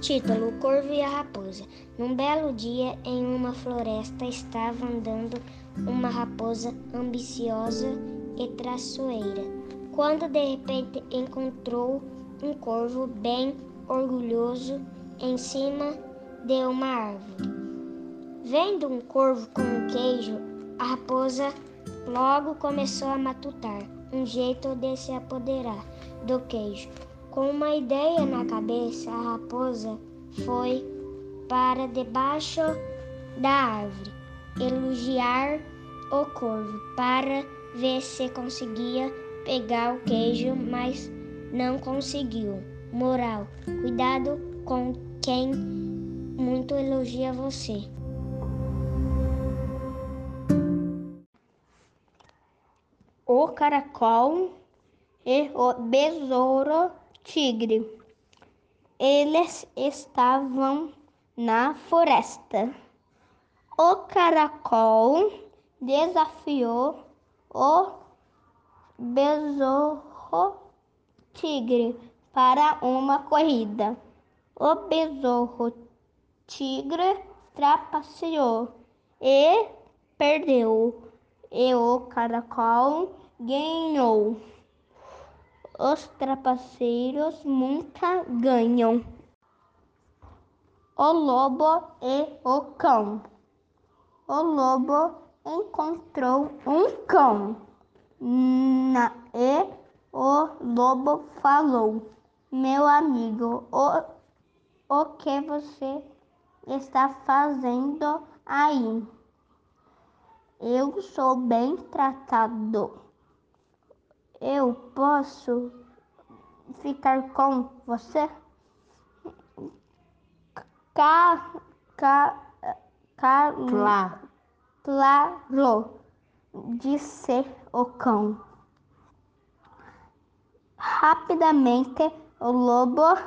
Título: O Corvo e a Raposa. Num belo dia, em uma floresta, estava andando uma raposa ambiciosa e traiçoeira, quando de repente encontrou um corvo bem orgulhoso em cima de uma árvore. Vendo um corvo com um queijo, a raposa logo começou a matutar um jeito de se apoderar do queijo. Com uma ideia na cabeça, a raposa foi para debaixo da árvore elogiar o corvo para ver se conseguia pegar o queijo, mas não conseguiu. Moral: cuidado com quem muito elogia você. O caracol e o besouro tigre. Eles estavam na floresta. O caracol desafiou o besouro tigre para uma corrida. O besouro tigre trapaceou e perdeu, e o caracol ganhou. Os trapaceiros nunca ganham. O lobo e o cão. O lobo encontrou um cão na, e o lobo falou: Meu amigo, o, o que você está fazendo aí? Eu sou bem tratado. Eu posso ficar com você? Ca, ca, ca, Clá. Claro, disse o cão. Rapidamente o lobo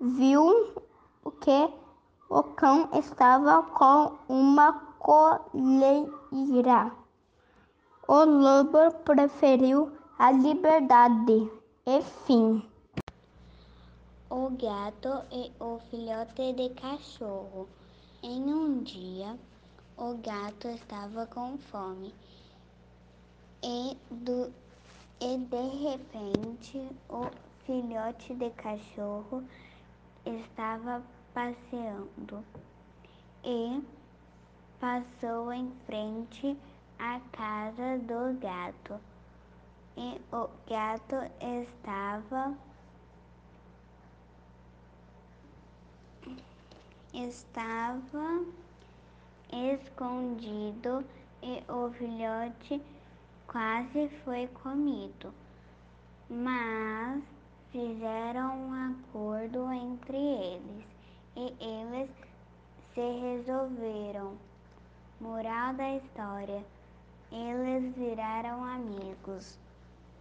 viu que o cão estava com uma coleira. O lobo preferiu a liberdade e fim. O gato e o filhote de cachorro. Em um dia, o gato estava com fome e, do, e de repente o filhote de cachorro estava passeando e passou em frente à casa do gato. E o gato estava estava escondido e o filhote quase foi comido. Mas fizeram um acordo entre eles e eles se resolveram. Moral da história: eles viraram amigos.